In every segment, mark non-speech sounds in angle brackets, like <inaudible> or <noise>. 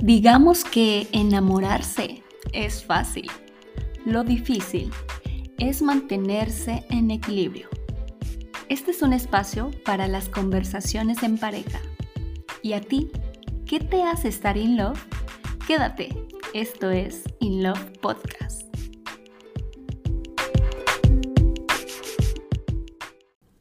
Digamos que enamorarse es fácil. Lo difícil es mantenerse en equilibrio. Este es un espacio para las conversaciones en pareja. ¿Y a ti? ¿Qué te hace estar in love? Quédate, esto es In Love Podcast.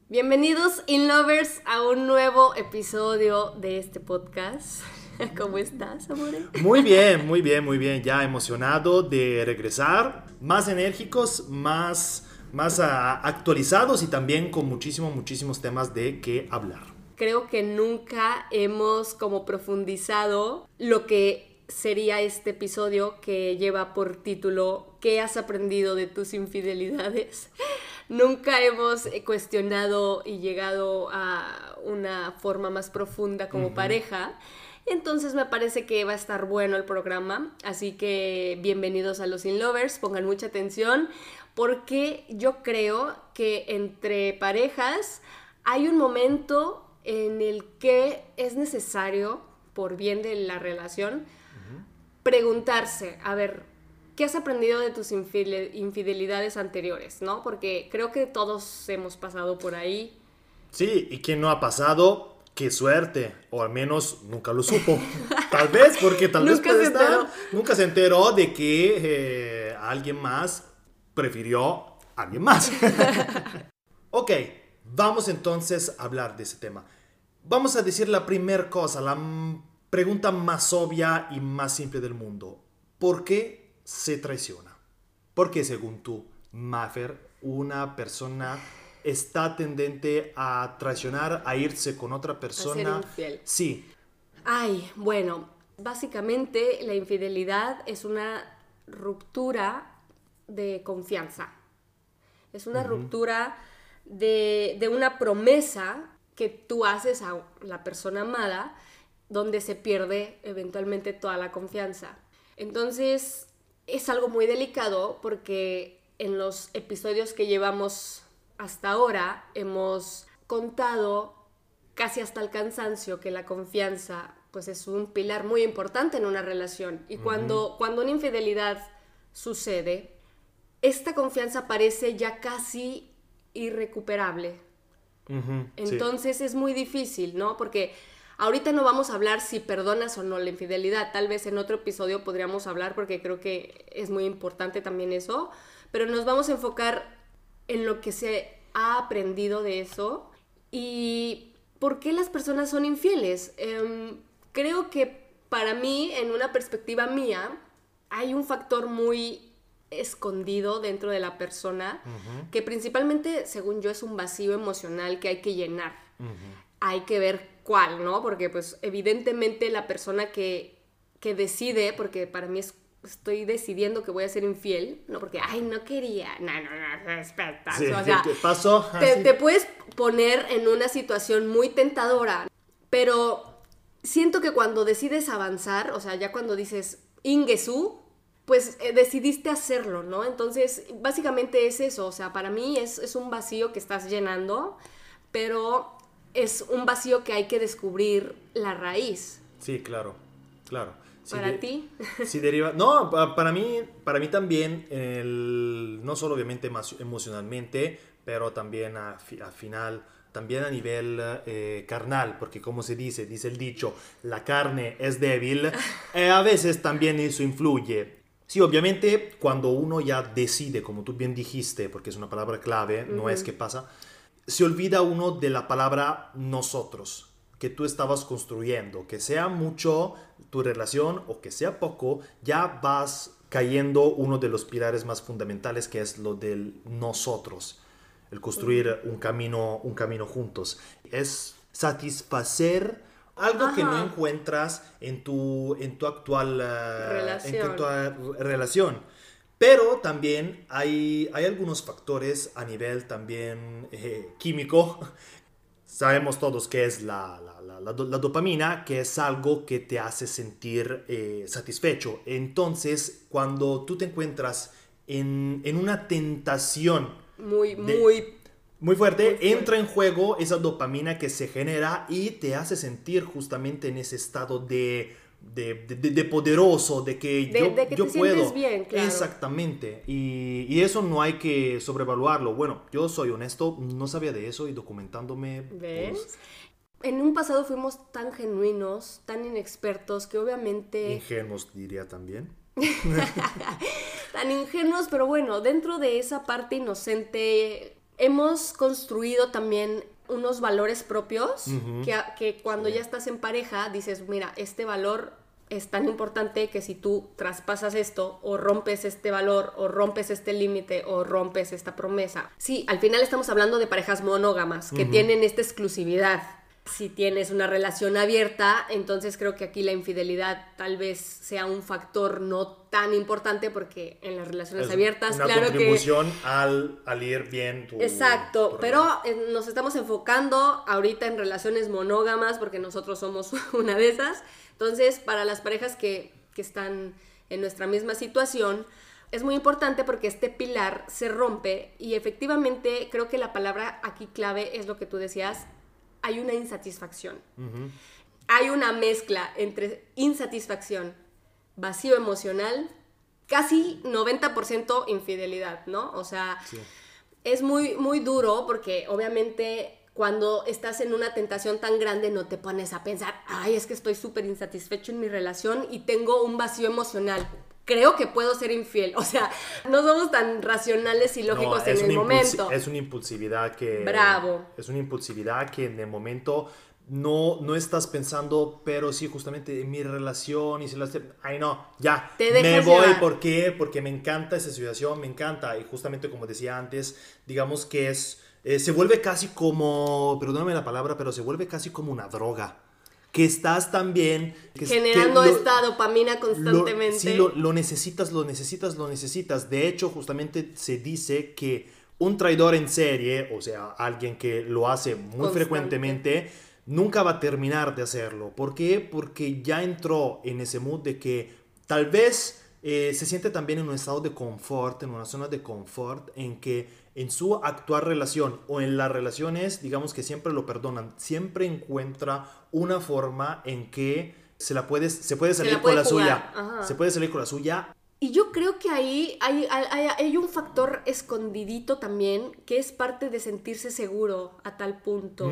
Bienvenidos In Lovers a un nuevo episodio de este podcast. <laughs> ¿Cómo estás, amore? Muy bien, muy bien, muy bien. Ya emocionado de regresar, más enérgicos, más, más ah, actualizados y también con muchísimos, muchísimos temas de qué hablar. Creo que nunca hemos como profundizado lo que sería este episodio que lleva por título ¿Qué has aprendido de tus infidelidades? <laughs> nunca hemos cuestionado y llegado a una forma más profunda como pareja. Entonces me parece que va a estar bueno el programa, así que bienvenidos a los In Lovers, pongan mucha atención porque yo creo que entre parejas hay un momento en el que es necesario, por bien de la relación, preguntarse, a ver, ¿qué has aprendido de tus infidelidades anteriores? ¿No? Porque creo que todos hemos pasado por ahí. Sí, y quien no ha pasado, qué suerte, o al menos nunca lo supo. Tal vez, porque tal vez <laughs> puede estar, nunca se enteró de que eh, alguien más prefirió a alguien más. <laughs> ok, vamos entonces a hablar de ese tema. Vamos a decir la primera cosa, la pregunta más obvia y más simple del mundo. ¿Por qué se traiciona? ¿Por qué, según tú, Maffer, una persona está tendente a traicionar, a irse con otra persona. A ser infiel. Sí. Ay, bueno, básicamente la infidelidad es una ruptura de confianza. Es una ruptura de, de una promesa que tú haces a la persona amada donde se pierde eventualmente toda la confianza. Entonces, es algo muy delicado porque en los episodios que llevamos hasta ahora hemos contado casi hasta el cansancio que la confianza pues es un pilar muy importante en una relación. Y cuando, cuando una infidelidad sucede, esta confianza parece ya casi irrecuperable. Entonces es muy difícil, ¿no? Porque ahorita no vamos a hablar si perdonas o no la infidelidad, tal vez en otro episodio podríamos hablar porque creo que es muy importante también eso, pero nos vamos a enfocar en lo que se ha aprendido de eso y por qué las personas son infieles. Em, creo que para mí, en una perspectiva mía, hay un factor muy escondido dentro de la persona que principalmente, según yo, es un vacío emocional que hay que llenar. Hay que ver cuál, ¿no? Porque pues evidentemente la persona que, que decide, porque para mí es estoy decidiendo que voy a ser infiel, no porque, ay, no quería, no, no, no, respeta. Sí, o sea, ¿qué pasó? Te, te, puedes poner en una situación muy tentadora, pero siento que cuando decides avanzar, o sea, ya cuando dices Ingesu, pues eh, decidiste hacerlo, ¿no? Entonces, básicamente es eso, o sea, para mí es, es un vacío que estás llenando, pero es un vacío que hay que descubrir la raíz. Sí, claro, claro. ¿Para ti? Sí deriva. No, para mí, para mí también, el, no solo obviamente emocionalmente, pero también a, final, también a nivel eh, carnal, porque como se dice, dice el dicho, la carne es débil, <laughs> eh, a veces también eso influye. Sí, obviamente cuando uno ya decide, como tú bien dijiste, porque es una palabra clave, no es que pasa, se olvida uno de la palabra nosotros que tú estabas construyendo, que sea mucho tu relación o que sea poco, ya vas cayendo uno de los pilares más fundamentales que es lo del nosotros, el construir un camino, un camino juntos. Es satisfacer algo que no encuentras en tu, en tu actual eh, relación. Pero también hay, hay algunos factores a nivel también eh, químico <laughs> Sabemos todos que es la, la, dopamina, que es algo que te hace sentir eh, satisfecho. Entonces, cuando tú te encuentras en, en una tentación muy, muy, muy fuerte, entra en juego esa dopamina que se genera y te hace sentir justamente en ese estado de de, poderoso, de que yo, de que yo te puedo. Bien, claro. Exactamente. Y, y, eso no hay que sobrevaluarlo. Bueno, yo soy honesto, no sabía de eso y documentándome. ¿Ves? Pues, en un pasado fuimos tan genuinos, tan inexpertos, que obviamente... Ingenuos diría también. <laughs> tan ingenuos, pero bueno, dentro de esa parte inocente hemos construido también unos valores propios que, que, cuando ya estás en pareja dices, mira, este valor es tan importante que si tú traspasas esto o rompes este valor o rompes este límite o rompes esta promesa. Sí, al final estamos hablando de parejas monógamas que tienen esta exclusividad si tienes una relación abierta, entonces creo que aquí la infidelidad tal vez sea un factor no tan importante porque en las relaciones abiertas, una claro contribución al, al, ir bien tu, Exacto, pero eh, nos estamos enfocando ahorita en relaciones monógamas porque nosotros somos <laughs> una de esas. Entonces, para las parejas que, que están en nuestra misma situación, es muy importante porque este pilar se rompe y efectivamente creo que la palabra aquí clave es lo que tú decías, hay una insatisfacción. Hay una mezcla entre insatisfacción, vacío emocional, casi 90% infidelidad, ¿no? O sea, es muy, muy duro porque obviamente cuando estás en una tentación tan grande no te pones a pensar, ay, es que estoy súper insatisfecho en mi relación y tengo un vacío emocional creo que puedo ser infiel. <laughs> O sea, no somos tan racionales y lógicos en el momento. Es una impulsividad que... Bravo. Es una impulsividad que en el momento no, no estás pensando, pero sí, justamente en mi relación y si las... Ay, no, ya, me voy. ¿Por qué? Porque me encanta esa situación, me encanta. Y justamente como decía antes, digamos que es... Eh, se vuelve casi como, perdóname la palabra, pero se vuelve casi como una droga que estás también... Generando esta dopamina constantemente. Lo, sí, lo, necesitas, lo necesitas, lo necesitas. De hecho, justamente se dice que un traidor en serie, o sea, alguien que lo hace muy frecuentemente, nunca va a terminar de hacerlo. ¿Por qué? Porque ya entró en ese mood de que tal vez eh, se siente también en un estado de confort, en una zona de confort, en que en su actual relación o en las relaciones, digamos que siempre lo perdonan, siempre encuentra una forma en que se la puede, se puede salir con la suya. Se puede salir con la suya. Y yo creo que ahí hay, hay, un factor escondidito también que es parte de sentirse seguro a tal punto.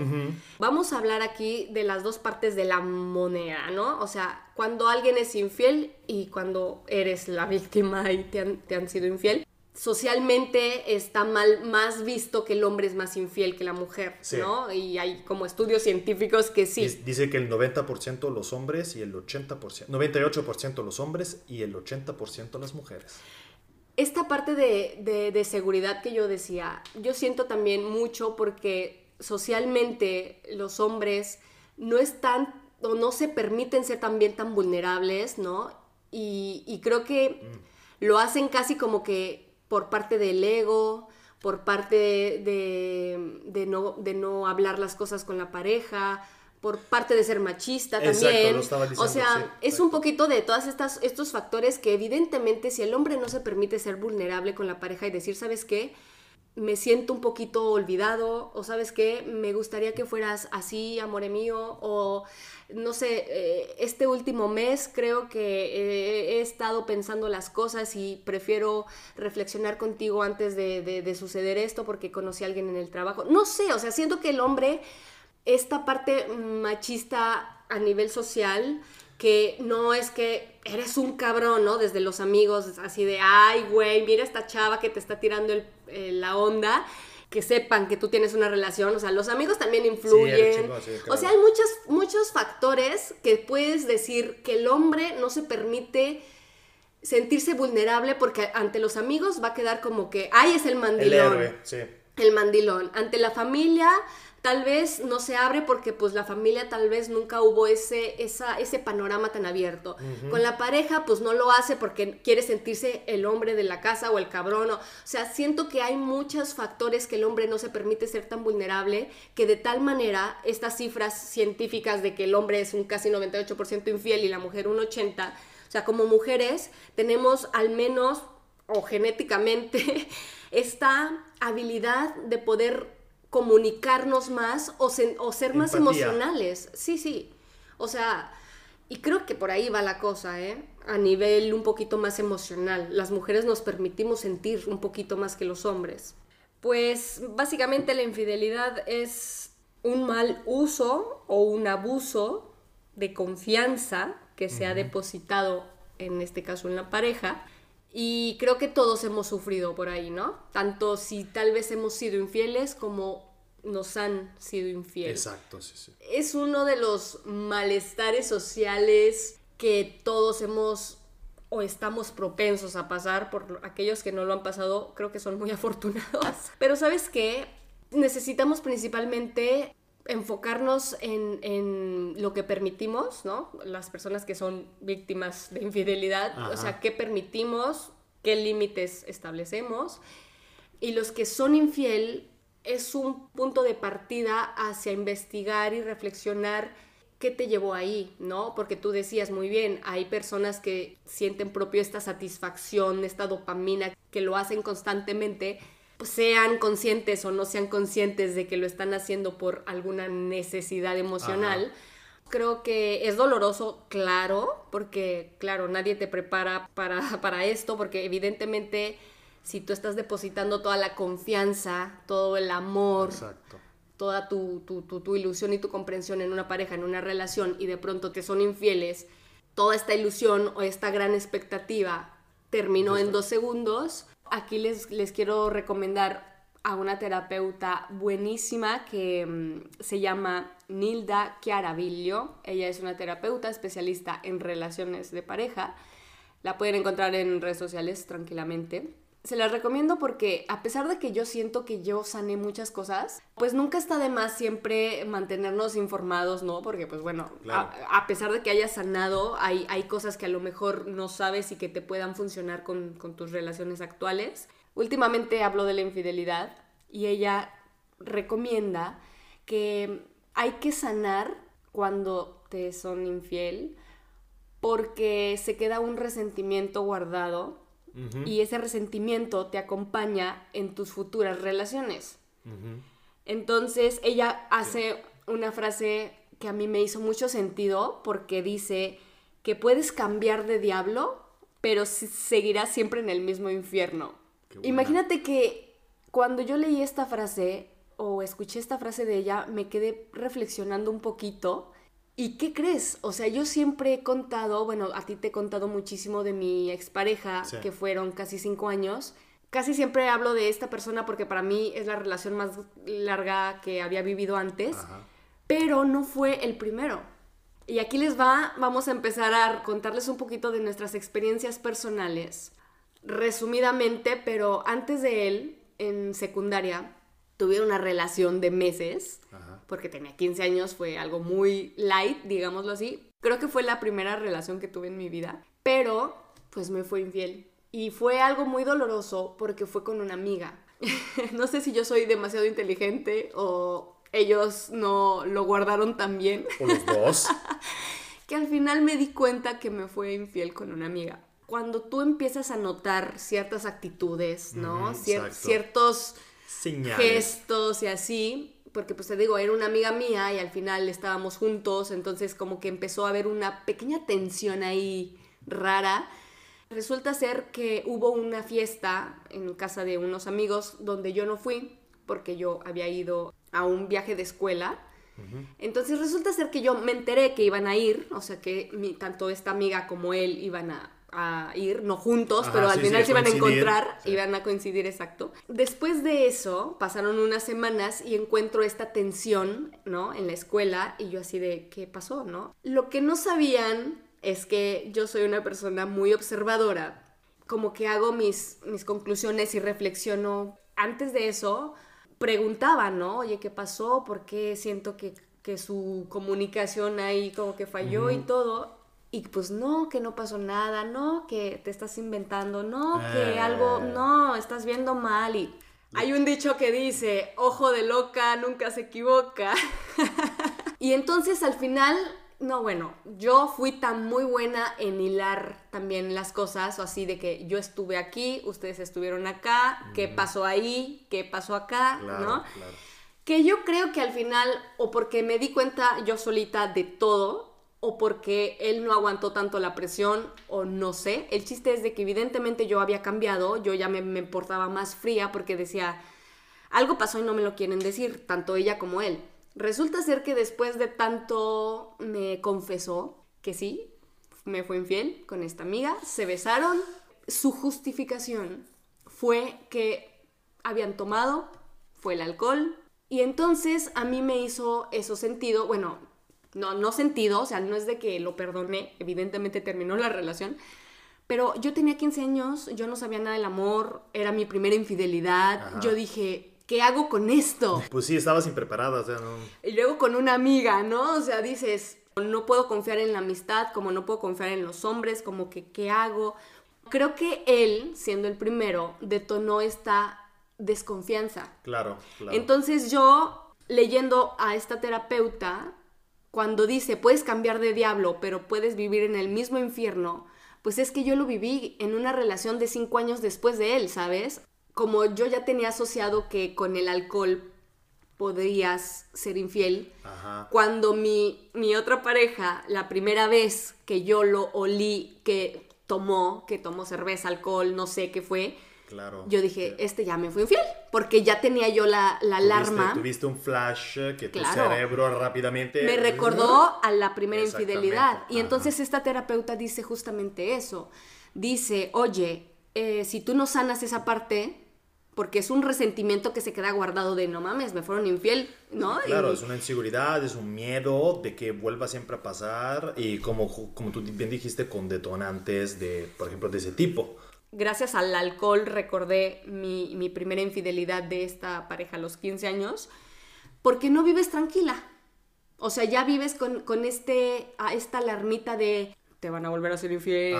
Vamos a hablar aquí de las dos partes de la moneda, ¿no? O sea, cuando alguien es infiel y cuando eres la víctima y te han, te han sido infiel socialmente está mal más visto que el hombre es más infiel que la mujer, ¿no? Y hay como estudios científicos que sí. Dice que el 90% los hombres y el 80%, 98% los hombres y el 80% las mujeres. Esta parte de, de seguridad que yo decía, yo siento también mucho porque socialmente los hombres no están o no se permiten ser también tan vulnerables, ¿no? Y, creo que mm. lo hacen casi como que por parte del ego, por parte de, no, de no hablar las cosas con la pareja, por parte de ser machista también. o sea, es un poquito de todas estas estos factores que evidentemente si el hombre no se permite ser vulnerable con la pareja y decir, ¿sabes qué? Me siento un poquito olvidado o sabes qué, me gustaría que fueras así, amore mío, o no sé, eh, este último mes creo que he estado pensando las cosas y prefiero reflexionar contigo antes de, suceder esto porque conocí a alguien en el trabajo. No sé, o sea, siento que el hombre, esta parte machista a nivel social, que no es que eres un cabrón, ¿no? Desde los amigos, así de, ay, güey, mira esta chava que te está tirando la onda que sepan que tú tienes una relación, o sea, los amigos también influyen. O sea, hay muchos, muchos factores que puedes decir que el hombre no se permite sentirse vulnerable porque ante los amigos va a quedar como que, ay, es el mandilón. El sí. El mandilón. Ante la familia tal vez no se abre porque pues la familia tal vez nunca hubo ese, esa, ese panorama tan abierto. Con la pareja pues no lo hace porque quiere sentirse el hombre de la casa o el cabrón. O, sea, siento que hay muchos factores que el hombre no se permite ser tan vulnerable que de tal manera estas cifras científicas de que el hombre es un casi 98% infiel y la mujer un 80%, o sea, como mujeres tenemos al menos o genéticamente <laughs> esta habilidad de poder comunicarnos más o, ser más emocionales. Sí, sí. O sea, Y creo que por ahí va la cosa, ¿eh? A nivel un poquito más emocional. Las mujeres nos permitimos sentir un poquito más que los hombres. Pues básicamente la infidelidad es un mal uso o un abuso de confianza que se ha depositado, en este caso en la pareja. Y creo que todos hemos sufrido por ahí, ¿no? Tanto si tal vez hemos sido infieles como nos han sido infieles. Exacto, sí, sí. Es uno de los malestares sociales que todos hemos o estamos propensos a pasar, por aquellos que no lo han pasado, creo que son muy <laughs> afortunados. Pero sabes qué, necesitamos principalmente enfocarnos en, lo que permitimos, ¿no? Las personas que son víctimas de infidelidad, o sea, qué permitimos, qué límites establecemos. Y los que son infiel es un punto de partida hacia investigar y reflexionar qué te llevó ahí, ¿no? Porque tú decías muy bien, hay personas que sienten propio esta satisfacción, esta dopamina, que lo hacen constantemente, pues sean conscientes o no sean conscientes de que lo están haciendo por alguna necesidad emocional. Creo que es doloroso, claro, porque, claro, nadie te prepara para, para esto, porque evidentemente si tú estás depositando toda la confianza, todo el amor, toda tu, tu, tu, ilusión y tu comprensión en una pareja, en una relación, y de pronto te son infieles, toda esta ilusión o esta gran expectativa terminó en dos segundos, Aquí les, les quiero recomendar a una terapeuta buenísima que mm, se llama Nilda Chiaraviglio. Ella es una terapeuta especialista en relaciones de pareja. La pueden encontrar en redes sociales tranquilamente se las recomiendo porque a pesar de que yo siento que yo sané muchas cosas, pues nunca está de más siempre mantenernos informados, ¿no? Porque pues bueno, a, pesar de que hayas sanado, hay, hay cosas que a lo mejor no sabes y que te puedan funcionar con, con tus relaciones actuales. Últimamente hablo de la infidelidad y ella recomienda que hay que sanar cuando te son infiel porque se queda un resentimiento guardado y ese resentimiento te acompaña en tus futuras relaciones. Entonces ella hace una frase que a mí me hizo mucho sentido porque dice que puedes cambiar de diablo, pero seguirás siempre en el mismo infierno. Imagínate que cuando yo leí esta frase o escuché esta frase de ella, me quedé reflexionando un poquito ¿Y qué crees? O sea, yo siempre he contado, bueno, a ti te he contado muchísimo de mi expareja, que fueron casi cinco años. Casi siempre hablo de esta persona porque para mí es la relación más larga que había vivido antes, pero no fue el primero. Y aquí les va, vamos a empezar a contarles un poquito de nuestras experiencias personales. Resumidamente, pero antes de él, en secundaria, tuve una relación de meses porque tenía 15 años, fue algo muy light, digámoslo así. Creo que fue la primera relación que tuve en mi vida, pero pues me fue infiel. Y fue algo muy doloroso porque fue con una amiga. <laughs> no sé si yo soy demasiado inteligente o ellos no lo guardaron tan bien. O los dos. <laughs> que al final me di cuenta que me fue infiel con una amiga. Cuando tú empiezas a notar ciertas actitudes, ¿no? ciertos gestos y así, porque pues te digo, era una amiga mía y al final estábamos juntos, entonces como que empezó a haber una pequeña tensión ahí rara. Resulta ser que hubo una fiesta en casa de unos amigos donde yo no fui porque yo había ido a un viaje de escuela. Entonces resulta ser que yo me enteré que iban a ir, o sea que tanto esta amiga como él iban a, a ir, no juntos, pero al final se iban a encontrar, iban a coincidir exacto. Después de eso, pasaron unas semanas y encuentro esta tensión, ¿no? En la escuela y yo así de, ¿qué pasó, no? Lo que no sabían es que yo soy una persona muy observadora, como que hago mis, mis conclusiones y reflexiono. Antes de eso, preguntaba, ¿no? Oye, ¿qué pasó? ¿Por qué siento que, que su comunicación ahí como que falló y todo? Y pues no, que no pasó nada, no, que te estás inventando, no, que algo, eh. no, estás viendo mal y hay un dicho que dice, ojo de loca nunca se equivoca. <laughs> y entonces al final, no, bueno, yo fui tan muy buena en hilar también las cosas, o así de que yo estuve aquí, ustedes estuvieron acá, qué pasó ahí, qué pasó acá, ¿no? Que yo creo que al final, o porque me di cuenta yo solita de todo, o porque él no aguantó tanto la presión o no sé. El chiste es de que evidentemente yo había cambiado, yo ya me, me portaba más fría porque decía, algo pasó y no me lo quieren decir, tanto ella como él. Resulta ser que después de tanto me confesó que sí, me fue infiel con esta amiga, se besaron. Su justificación fue que habían tomado, fue el alcohol, y entonces a mí me hizo eso sentido, bueno, no, no sentido, o sea, no es de que lo perdoné, evidentemente terminó la relación, pero yo tenía 15 años, yo no sabía nada del amor, era mi primera infidelidad, yo dije, ¿qué hago con esto? <laughs> Pues sí, estabas impreparada, o sea, no... Y luego con una amiga, ¿no? O sea, dices, no puedo confiar en la amistad, como no puedo confiar en los hombres, como que, ¿qué hago? Creo que él, siendo el primero, detonó esta desconfianza. Claro, claro. Entonces yo, leyendo a esta terapeuta, cuando dice, puedes cambiar de diablo, pero puedes vivir en el mismo infierno, pues es que yo lo viví en una relación de cinco años después de él, ¿sabes? Como yo ya tenía asociado que con el alcohol podrías ser infiel, cuando mi, mi otra pareja, la primera vez que yo lo olí, que tomó, que tomó cerveza, alcohol, no sé qué fue, Claro. Yo dije, este ya me fue infiel, porque ya tenía yo la, la alarma. Tuviste un flash que tu cerebro rápidamente... Me recordó a la primera infidelidad. Y entonces esta terapeuta dice justamente eso. Dice, oye, eh, si tú no sanas esa parte, porque es un resentimiento que se queda guardado de no mames, me fueron infiel, ¿no? Claro, es una inseguridad, es un miedo de que vuelva siempre a pasar y como, como tú bien dijiste, con detonantes de, por ejemplo, de ese tipo gracias al alcohol recordé mi, primera infidelidad de esta pareja a los 15 años, porque no vives tranquila. O sea, ya vives con, con este, a esta alarmita de te van a volver a ser infiel,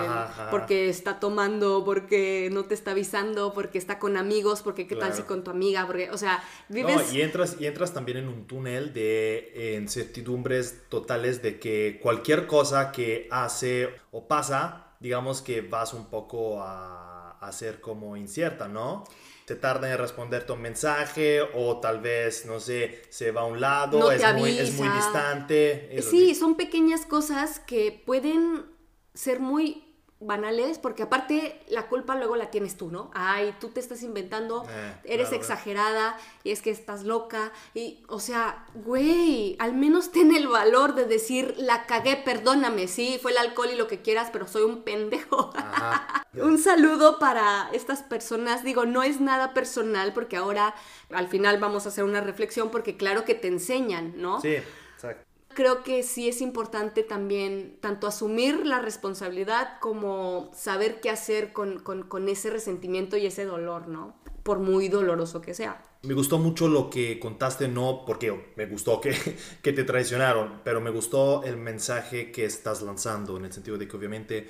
porque está tomando, porque no te está avisando, porque está con amigos, porque qué tal si con tu amiga, porque, o sea, vives... y entras, y entras también en un túnel de incertidumbres totales de que cualquier cosa que hace o pasa, digamos que vas un poco a a, ser como incierta, ¿no? te tarda en responderte un mensaje o tal vez, no sé, se va a un lado, es, muy, es, muy, distante. Sí, son pequeñas cosas que pueden ser muy banales, porque aparte la culpa luego la tienes tú, ¿no? Ay, tú te estás inventando, eh, eres exagerada y es que estás loca y, o sea, güey, al menos ten el valor de decir, la cagué, perdóname, sí, fue el alcohol y lo que quieras, pero soy un pendejo. <laughs> un saludo para estas personas, digo, no es nada personal porque ahora al final vamos a hacer una reflexión porque claro que te enseñan, ¿no? Sí, creo que sí es importante también tanto asumir la responsabilidad como saber qué hacer con, ese resentimiento y ese dolor, ¿no? Por muy doloroso que sea. Me gustó mucho lo que contaste, no porque me gustó que, <laughs> que te traicionaron, pero me gustó el mensaje que estás lanzando, en el sentido de que obviamente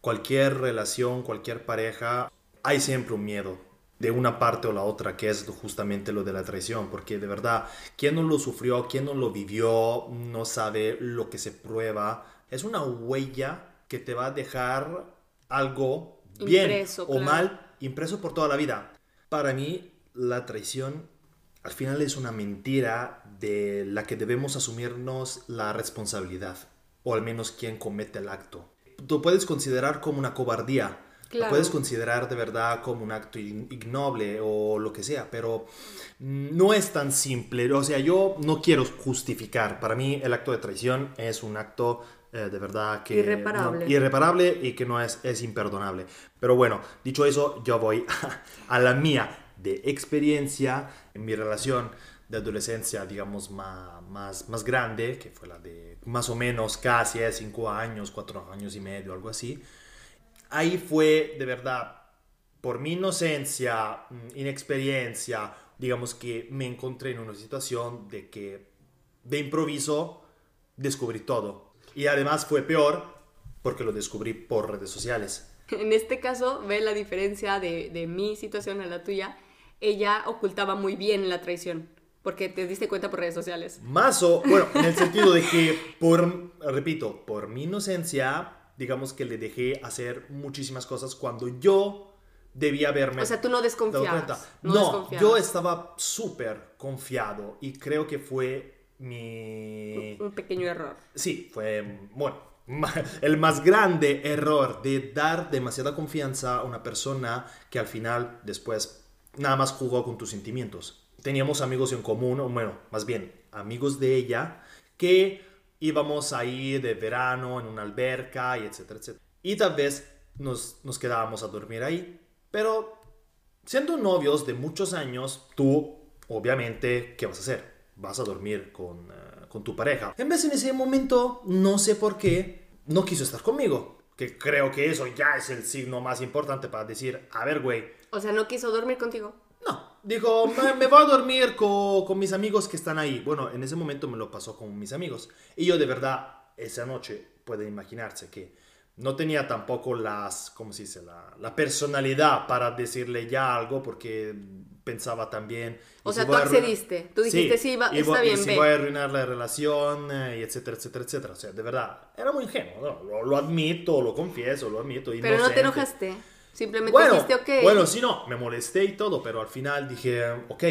cualquier relación, cualquier pareja, hay siempre un miedo, de una parte o la otra, que es justamente lo de la traición, porque de verdad, quien no lo sufrió, quien no lo vivió, no sabe lo que se prueba. Es una huella que te va a dejar algo bien o mal impreso por toda la vida. Para mí, la traición al final es una mentira de la que debemos asumirnos la responsabilidad, o al menos quien comete el acto. Tú puedes considerar como una cobardía, lo puedes considerar de verdad como un acto ignoble o lo que sea, pero no es tan simple. O sea, yo no quiero justificar. Para mí el acto de traición es un acto eh, de verdad que... Irreparable. irreparable y que no es, es imperdonable. Pero bueno, dicho eso, yo voy <laughs> a, la mía de experiencia en mi relación de adolescencia, digamos, más, más, más grande, que fue la de más o menos casi 5 años, 4 años y medio, algo así ahí fue de verdad, por mi inocencia, mm, inexperiencia, digamos que me encontré en una situación de que de improviso descubrí todo. Y además fue peor porque lo descubrí por redes sociales. <laughs> En este caso, ve la diferencia de, de mi situación a la tuya. Ella ocultaba muy bien la traición porque te diste cuenta por redes sociales. Más o, bueno, en el <laughs> sentido de que, por, repito, por mi inocencia, digamos que le dejé hacer muchísimas cosas cuando yo debía verme. O sea, tú no desconfiabas. No, yo estaba súper confiado y creo que fue mi... Un pequeño error. Sí, fue, bueno, el más grande error de dar demasiada confianza a una persona que al final después nada más jugó con tus sentimientos. Teníamos amigos en común, bueno, más bien amigos de ella, que íbamos ahí de verano en una alberca y etcétera, etcétera. Y tal vez nos, nos quedábamos a dormir ahí, pero siendo novios de muchos años, tú, obviamente, ¿qué vas a hacer? Vas a dormir con, eh, con tu pareja. En vez en ese momento, no sé por qué, no quiso estar conmigo. Que creo que eso ya es el signo más importante para decir, a ver, güey. O sea, no quiso dormir contigo. Dijo, me, me voy a dormir con, con mis amigos que están ahí. Bueno, en ese momento me lo pasó con mis amigos. Y yo de verdad, esa noche, pueden imaginarse que no tenía tampoco las, ¿cómo se dice? La, la personalidad para decirle ya algo porque pensaba también... O ¿y sea, si tú accediste. Tú dijiste, sí, va- y está voy- y bien, si ve. voy a arruinar la relación, eh, y etcétera, etcétera, etcétera. O sea, de verdad, era muy ingenuo, ¿no? Lo, lo admito, lo confieso, lo admito. Pero no te inocente. enojaste. Simplemente Bueno, dijiste, ok. bueno, sí, no, me molesté y todo, pero al final dije, ok,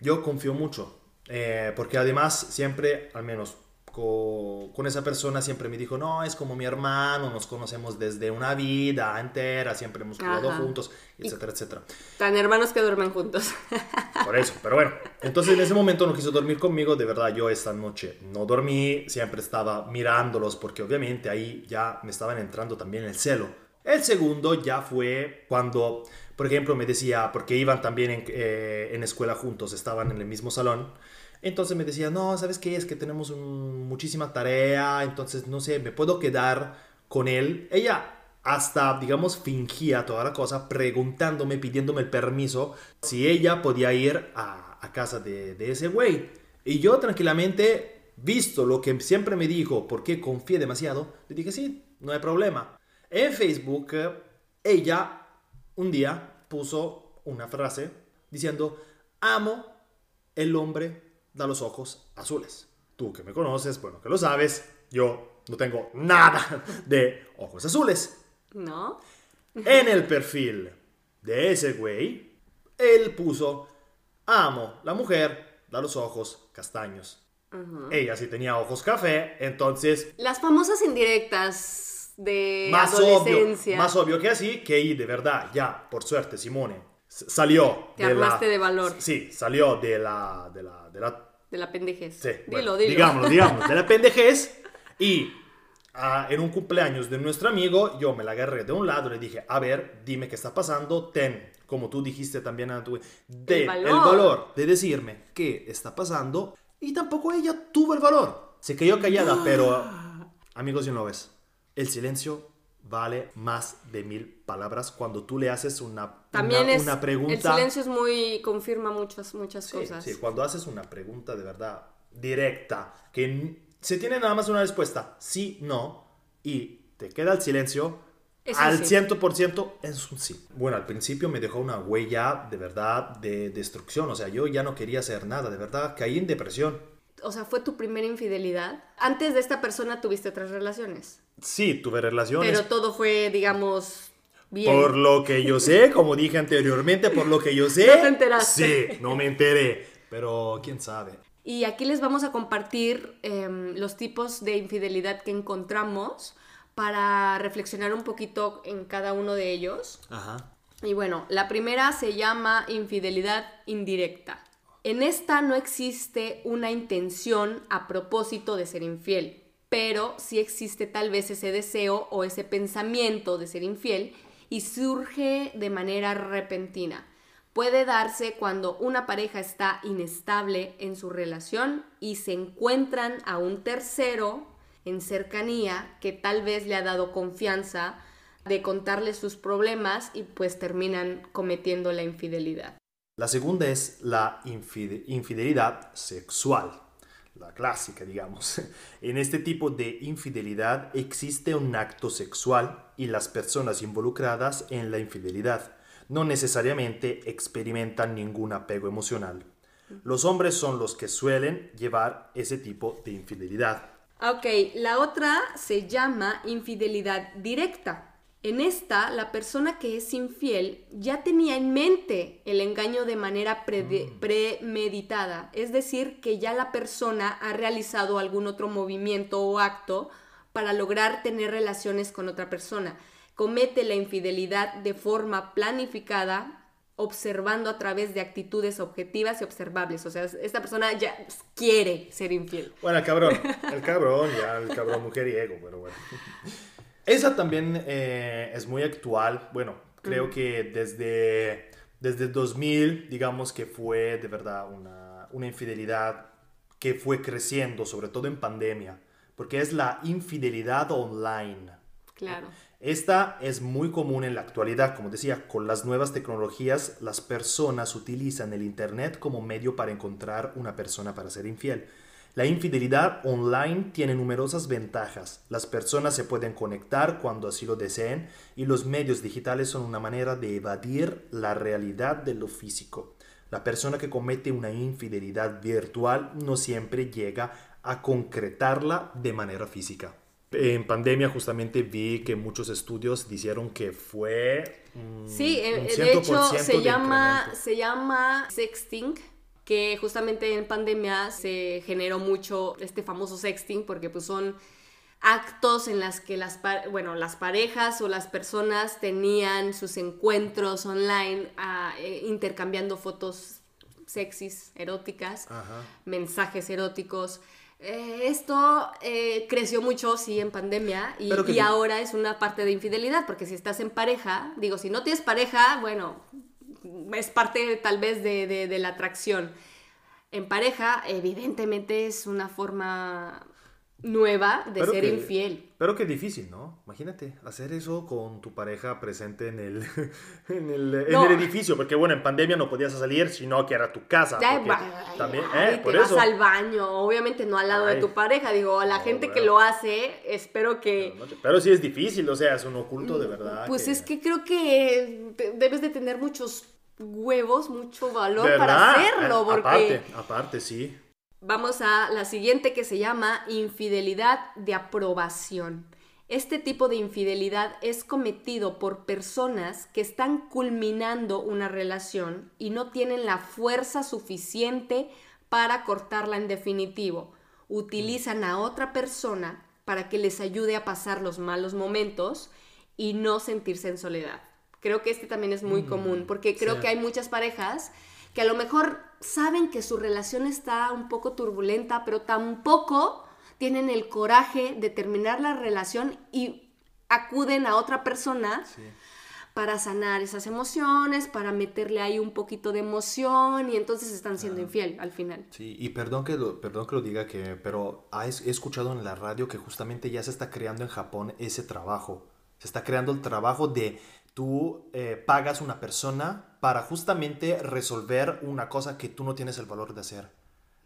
yo confío mucho. Eh, porque además siempre, al menos co- con, esa persona, siempre me dijo, no, es como mi hermano, nos conocemos desde una vida entera, siempre hemos jugado Ajá. juntos, etcétera, etcétera. Tan hermanos que duermen juntos. <laughs> Por eso, pero bueno. Entonces en ese momento no quiso dormir conmigo, de verdad yo esta noche no dormí, siempre estaba mirándolos porque obviamente ahí ya me estaban entrando también el celo. El segundo ya fue cuando, por ejemplo, me decía, porque iban también en, eh, en escuela juntos, estaban en el mismo salón. Entonces me decía, no, ¿sabes qué? Es que tenemos un- muchísima tarea, entonces no sé, me puedo quedar con él. Ella hasta, digamos, fingía toda la cosa preguntándome, pidiéndome el permiso si ella podía ir a, a casa de, de ese güey. Y yo tranquilamente, visto lo que siempre me dijo, porque confié demasiado, le dije, sí, no hay problema. En Facebook, ella un día puso una frase diciendo, amo el hombre da los ojos azules. Tú que me conoces, bueno, que lo sabes, yo no tengo nada de ojos azules. ¿No? En el perfil de ese güey, él puso, amo, la mujer da los ojos castaños. Ella sí tenía ojos café, entonces Las famosas indirectas de más obvio, adolescencia. más obvio que así, que ahí de verdad, ya, por suerte, Simone salió Te armaste de valor. Sí, salió de la, de la, de la De la pendejez. Sí, dilo, bueno, dilo. Digámoslo, digámoslo, de la <laughs> pendejez. Y ah, en un cumpleaños de nuestro amigo, yo me la agarré de un lado le dije, a ver, dime qué está pasando, ten, como tú dijiste también a tu... De, El el, valor. valor. de decirme qué está pasando. Y tampoco ella tuvo el valor. Se quedó callada, <gasps> pero amigos y noves, el silencio vale más de mil palabras cuando tú le haces una, También una, es. una pregunta. El silencio es muy. confirma muchas, muchas Sí, cosas. sí, cuando haces una pregunta de verdad directa, que se tiene nada más una respuesta, sí, no, y te queda el silencio, Es al sí. 100% es un sí. Bueno, al principio me dejó una huella de verdad de destrucción, o sea, yo ya no quería hacer nada, de verdad, caí en depresión. O sea, fue tu primera infidelidad. Antes de esta persona tuviste otras relaciones. Sí, tuve relaciones. Pero todo fue, digamos, bien. Por lo que yo sé, como dije anteriormente, por lo que yo sé. <laughs> No te enteraste. Sí, no me enteré. Pero quién sabe. Y aquí les vamos a compartir em, los tipos de infidelidad que encontramos para reflexionar un poquito en cada uno de ellos. Ajá. Y bueno, la primera se llama infidelidad indirecta. En esta no existe una intención a propósito de ser infiel, pero sí existe tal vez ese deseo o ese pensamiento de ser infiel y surge de manera repentina. Puede darse cuando una pareja está inestable en su relación y se encuentran a un tercero en cercanía que tal vez le ha dado confianza de contarle sus problemas y pues terminan cometiendo la infidelidad. La segunda es la infide- infidelidad sexual, la clásica, digamos. <laughs> En este tipo de infidelidad existe un acto sexual y las personas involucradas en la infidelidad no necesariamente experimentan ningún apego emocional. Los hombres son los que suelen llevar ese tipo de infidelidad. Ok, la otra se llama infidelidad directa. En esta, la persona que es infiel ya tenía en mente el engaño de manera Mm. premeditada, es decir, que ya la persona ha realizado algún otro movimiento o acto para lograr tener relaciones con otra persona. Comete la infidelidad de forma planificada, observando a través de actitudes objetivas y observables. O sea, esta persona ya quiere ser infiel. Bueno, el cabrón, <laughs> el cabrón, ya, el cabrón mujeriego, pero bueno. Esa también eh, es muy actual. Bueno, creo que desde, desde 2000, digamos que fue de verdad una, una infidelidad que fue creciendo, sobre todo en pandemia, porque es la infidelidad online. Claro. Esta es muy común en la actualidad, como decía, con las nuevas tecnologías las personas utilizan el Internet como medio para encontrar una persona para ser infiel. La infidelidad online tiene numerosas ventajas. Las personas se pueden conectar cuando así lo deseen y los medios digitales son una manera de evadir la realidad de lo físico. La persona que comete una infidelidad virtual no siempre llega a concretarla de manera física. En pandemia justamente vi que muchos estudios dijeron que fue... mm, Sí, eh, un de hecho 100% se de llama, incremento. se llama sexting, que justamente en pandemia se generó mucho este famoso sexting porque pues son actos en las que las, bueno, las parejas o las personas tenían sus encuentros online ah, eh, intercambiando fotos sexys, eróticas, Ajá. mensajes eróticos. Eh, esto eh, creció mucho, sí, en pandemia y, ahora es una parte de infidelidad, porque si estás en pareja, digo, si no tienes pareja, bueno, es parte tal vez de, de- de la atracción. En pareja, evidentemente es una forma nueva de Pero ser que- infiel. Pero qué difícil, ¿no? Imagínate hacer eso con tu pareja presente en el, <laughs> en el, en No. el edificio, porque bueno, en pandemia no podías salir, sino que era tu casa. Ya, porque ay, también, ay, eh, te por vas eso. al baño, obviamente no al lado de Ay. tu pareja, digo, a la No, gente que lo hace, espero que... Pero sí es difícil, o sea, es un oculto de verdad. Pues es que creo que te- debes de tener muchos huevos, mucho valor ¿Verdad? para hacerlo, Eh, porque Aparte, aparte, sí. vamos a la siguiente que se llama infidelidad de aprobación. Este tipo de infidelidad es cometido por personas que están culminando una relación y no tienen la fuerza suficiente para cortarla en definitivo. Utilizan a otra persona para que les ayude a pasar los malos momentos y no sentirse en soledad. Creo que este también es muy común porque creo sí. que hay muchas parejas que a lo mejor saben que su relación está un poco turbulenta, pero tampoco tienen el coraje de terminar la relación y acuden a otra persona Sí. para sanar esas emociones, para meterle ahí un poquito de emoción y entonces están siendo infiel al final. Sí, y perdón que lo, perdón que lo diga, que, pero he escuchado en la radio que justamente ya se está creando en Japón ese trabajo. Se está creando el trabajo de tú eh, pagas una persona para justamente resolver una cosa que tú no tienes el valor de hacer.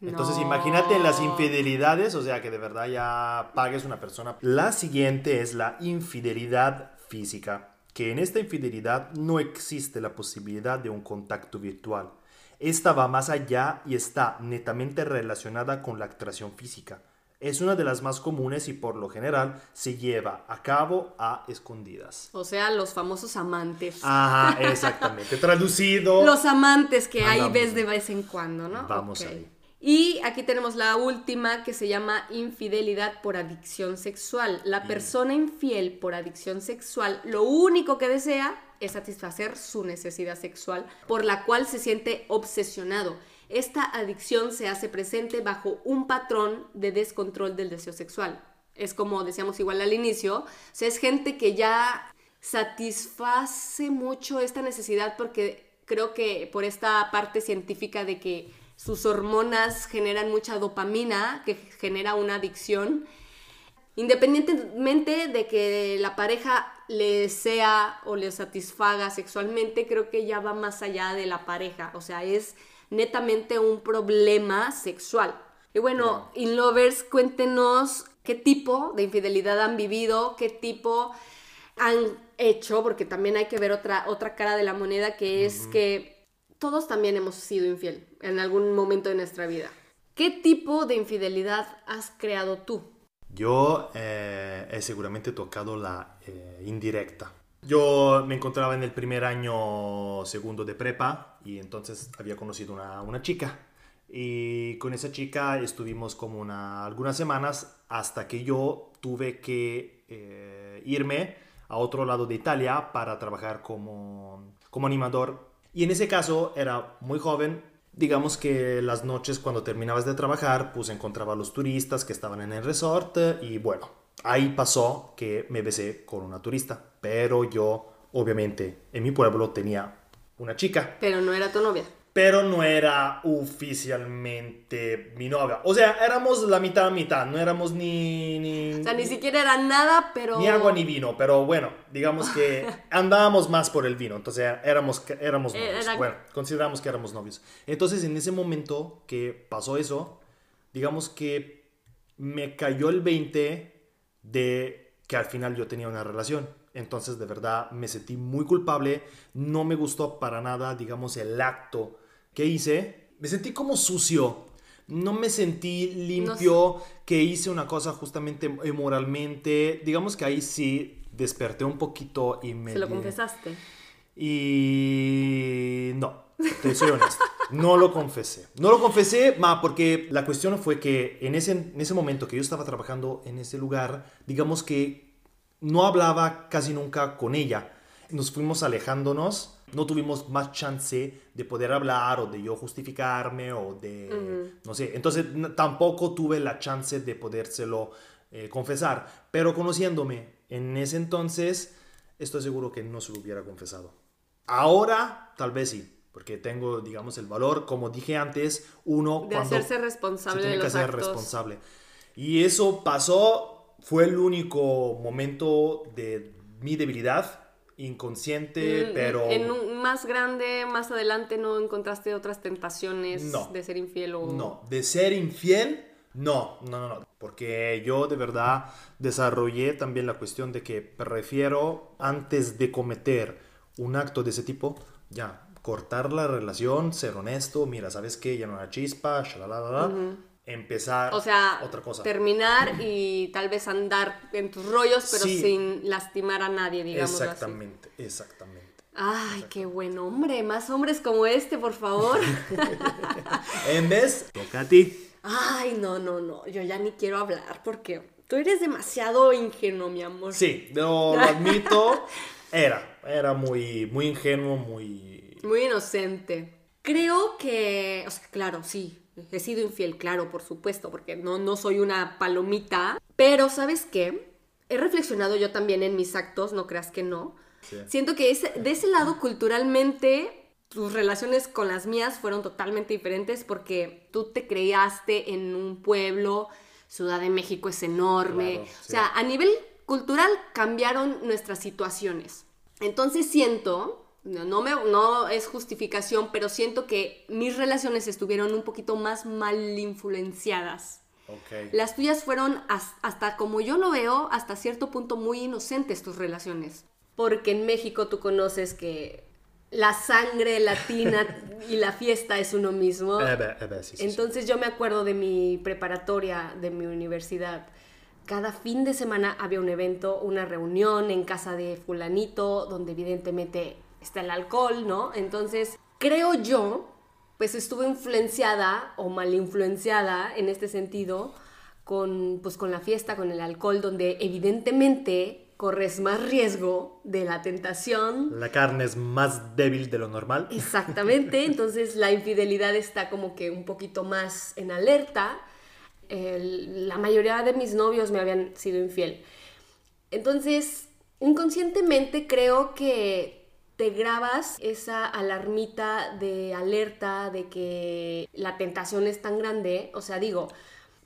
Entonces No. imagínate las infidelidades, o sea que de verdad ya pagues una persona. La siguiente es la infidelidad física, que en esta infidelidad no existe la posibilidad de un contacto virtual. Esta va más allá y está netamente relacionada con la atracción física. Es una de las más comunes y por lo general se lleva a cabo a escondidas. O sea, los famosos amantes. Ajá, exactamente. Traducido. <laughs> Los amantes que Andamos ves de vez en cuando, ¿no? Vamos ahí. Y aquí tenemos la última que se llama infidelidad por adicción sexual. La persona infiel por adicción sexual lo único que desea es satisfacer su necesidad sexual por la cual se siente obsesionado. Esta adicción se hace presente bajo un patrón de descontrol del deseo sexual. Es como decíamos igual al inicio, es gente que ya satisface mucho esta necesidad porque creo que por esta parte científica de que sus hormonas generan mucha dopamina, que genera una adicción, independientemente de que la pareja le sea o le satisfaga sexualmente, creo que ya va más allá de la pareja, o sea, es netamente un problema sexual. Y bueno, Inlovers, cuéntenos qué tipo de infidelidad han vivido, qué tipo han hecho, porque también hay que ver otra, otra cara de la moneda, que es que todos también hemos sido infiel en algún momento de nuestra vida. ¿Qué tipo de infidelidad has creado tú? Yo eh, he seguramente tocado la eh, indirecta. Yo me encontraba en el primer año segundo de prepa y entonces había conocido una, una chica. Y con esa chica estuvimos como una, algunas semanas hasta que yo tuve que eh, irme a otro lado de Italia para trabajar como, como animador. Y en ese caso era muy joven. Digamos que las noches cuando terminabas de trabajar, pues encontraba a los turistas que estaban en el resort y bueno, ahí pasó que me besé con una turista. Pero yo, obviamente, en mi pueblo tenía una chica. Pero no era tu novia pero no era oficialmente mi novia. O sea, éramos la mitad mitad, no éramos ni, ni... O sea, ni siquiera era nada, pero... Ni agua ni vino, pero bueno, digamos que <laughs> andábamos más por el vino, entonces éramos, éramos eh, novios. Bueno, consideramos que éramos novios. Entonces, en ese momento que pasó eso, digamos que me cayó el 20 de que al final yo tenía una relación. Entonces, de verdad, me sentí muy culpable. No me gustó para nada, digamos, el acto ¿Qué hice? Me sentí como sucio. No me sentí limpio, que hice una cosa justamente moralmente. Digamos que ahí sí desperté un poquito y me... ¿Se lo confesaste? Y no, te soy honesto. No lo confesé. No lo confesé, ma, porque la cuestión fue que en ese, en ese momento que yo estaba trabajando en ese lugar, digamos que no hablaba casi nunca con ella. Nos fuimos alejándonos no tuvimos más chance de poder hablar o de yo justificarme o de, no sé, entonces tampoco tuve la chance de podérselo eh, confesar, pero conociéndome en ese entonces, estoy seguro que no se lo hubiera confesado. Ahora, tal vez sí, porque tengo, digamos, el valor, como dije antes, uno... De hacerse responsable se tiene que hacer responsable. Y eso pasó, fue el único momento de mi debilidad inconsciente, mm, pero... En un más grande, más adelante, ¿no encontraste otras tentaciones de ser infiel o...? No, de ser infiel, no, no, no, no. Porque yo de verdad desarrollé también la cuestión de que prefiero, antes de cometer un acto de ese tipo, ya, cortar la relación, ser honesto, mira, ¿sabes qué? Ya no era chispa, shalalala, empezar o sea, otra cosa. Terminar y tal vez andar en tus rollos, pero sin lastimar a nadie, digamos. Exactamente, exactamente. Ay, qué buen hombre. Más hombres como este, por favor. <laughs> en vez, toca a ti. Ay, no, no, no. Yo ya ni quiero hablar porque tú eres demasiado ingenuo, mi amor. Sí, lo, lo <laughs> admito. Era, era muy, muy ingenuo, muy... Muy inocente. Creo que, o sea, claro, sí, He sido infiel, claro, por supuesto, porque no, no soy una palomita. Pero, ¿sabes qué? He reflexionado yo también en mis actos, no creas que no. Siento que de ese lado, culturalmente, tus relaciones con las mías fueron totalmente diferentes porque tú te creaste en un pueblo, Ciudad de México es enorme. O sea, a nivel cultural cambiaron nuestras situaciones. Entonces siento no, me, no es justificación, pero siento que mis relaciones estuvieron un poquito más mal influenciadas. Las tuyas fueron, hasta como yo lo veo, hasta cierto punto muy inocentes tus relaciones. Porque en México tú conoces que la sangre latina <laughs> y la fiesta es uno mismo. Eh, eh, Entonces yo me acuerdo de mi preparatoria, de mi universidad. Cada fin de semana había un evento, una reunión en casa de fulanito, donde evidentemente está el alcohol, ¿no? Entonces, creo yo, pues estuve influenciada o mal influenciada en este sentido con, pues, con la fiesta, con el alcohol, donde evidentemente corres más riesgo de la tentación. La carne es más débil de lo normal. Exactamente, <laughs> entonces la infidelidad está como que un poquito más en alerta. la mayoría de mis novios me habían sido infiel. Entonces, inconscientemente creo que te grabas esa alarmita de alerta de que la tentación es tan grande, o sea, digo,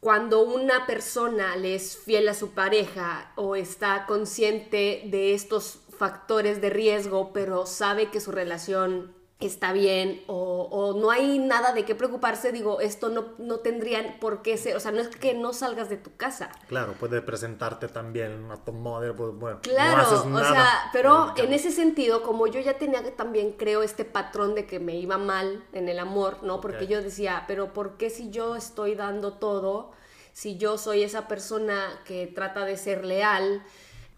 cuando una persona le es fiel a su pareja o está consciente de estos factores de riesgo, pero sabe que su relación está bien o, no hay nada de qué preocuparse, digo, esto no, no tendrían por qué ser, o sea, no es que no salgas de tu casa. Claro, puede presentarte también a tu madre, pues bueno, claro, o sea, pero en ese sentido, como yo ya tenía también, creo, este patrón de que me iba mal en el amor, ¿no? Porque yo decía, pero ¿por qué si yo estoy dando todo, si yo soy esa persona que trata de ser leal,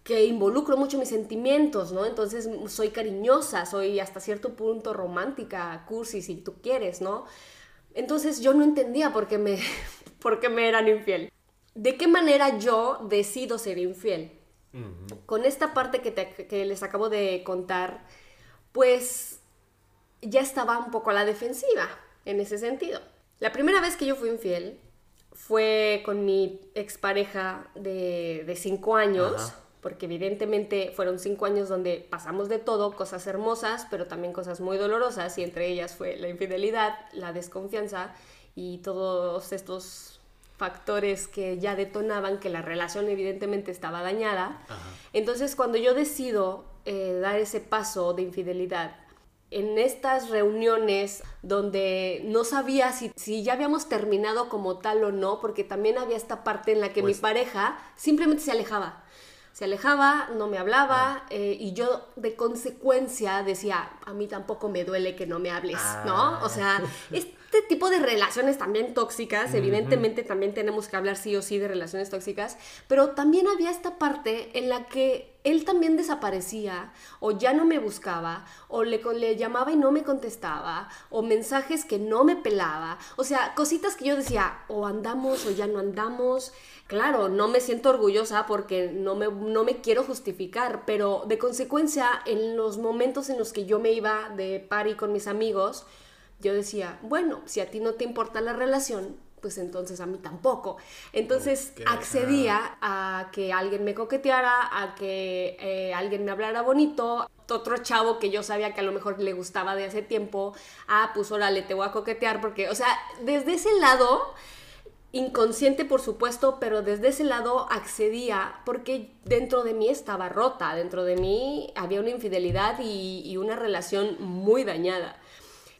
que involucro mucho mis sentimientos, ¿no? Entonces soy cariñosa, soy hasta cierto punto romántica, cursi si tú quieres, ¿no? Entonces yo no entendía por qué me, <laughs> por qué me eran infiel. ¿De qué manera yo decido ser infiel? Con esta parte que, que les acabo de contar, pues ya estaba un poco a la defensiva en ese sentido. La primera vez que yo fui infiel fue con mi expareja de, de cinco años, porque evidentemente fueron cinco años donde pasamos de todo, cosas hermosas, pero también cosas muy dolorosas, y entre ellas fue la infidelidad, la desconfianza y todos estos factores que ya detonaban que la relación evidentemente estaba dañada. Entonces cuando yo decido eh, dar ese paso de infidelidad, en estas reuniones donde no sabía si, si, ya habíamos terminado como tal o no, porque también había esta parte en la que mi pues pareja simplemente se alejaba. Se alejaba, no me hablaba ah. eh, y yo de consecuencia decía, a mí tampoco me duele que no me hables, ¿no? O sea, ah. <laughs> este tipo de relaciones también tóxicas, evidentemente también tenemos que hablar sí o sí de relaciones tóxicas, pero también había esta parte en la que él también desaparecía o ya no me buscaba o le, le, llamaba y no me contestaba o mensajes que no me pelaba. O sea, cositas que yo decía, o andamos o ya no andamos. Claro, no me siento orgullosa porque no me, no me quiero justificar, pero de consecuencia, en los momentos en los que yo me iba de party con mis amigos, yo decía, bueno, si a ti no te importa la relación, pues entonces a mí tampoco. Entonces accedía a que alguien me coqueteara, a que eh, alguien me hablara bonito, otro chavo que yo sabía que a lo mejor le gustaba de hace tiempo, ah, pues órale, te voy a coquetear, porque, o sea, desde ese lado, inconsciente por supuesto, pero desde ese lado accedía porque dentro de mí estaba rota, dentro de mí había una infidelidad y una relación muy dañada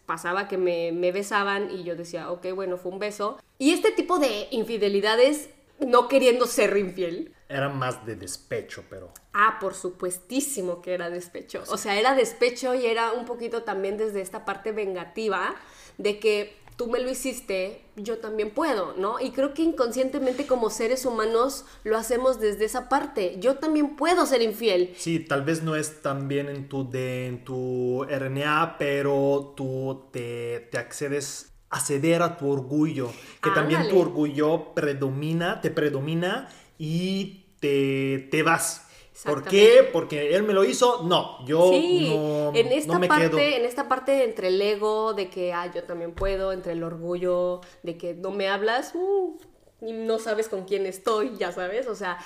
pasaba que me, besaban y yo decía, ok, bueno, fue un beso. Y este tipo de infidelidades, no queriendo ser infiel. Era más de despecho, pero... Ah, por supuestísimo que era despecho. O sea, era despecho y era un poquito también desde esta parte vengativa de que tú me lo hiciste, yo también puedo, ¿no? Y creo que inconscientemente como seres humanos lo hacemos desde esa parte. Yo también puedo ser infiel. Sí, tal vez no es tan bien en tu, de, en tu RNA, pero tú te, te accedes a ceder a tu orgullo, que también tu orgullo predomina, te predomina y te, te vas. ¿Por qué? Porque él me lo hizo. No, yo no, en esta me parte, quedo. En esta parte entre el ego de que ah, yo también puedo, entre el orgullo de que no me hablas uh, y no sabes con quién estoy, ya sabes. O sea,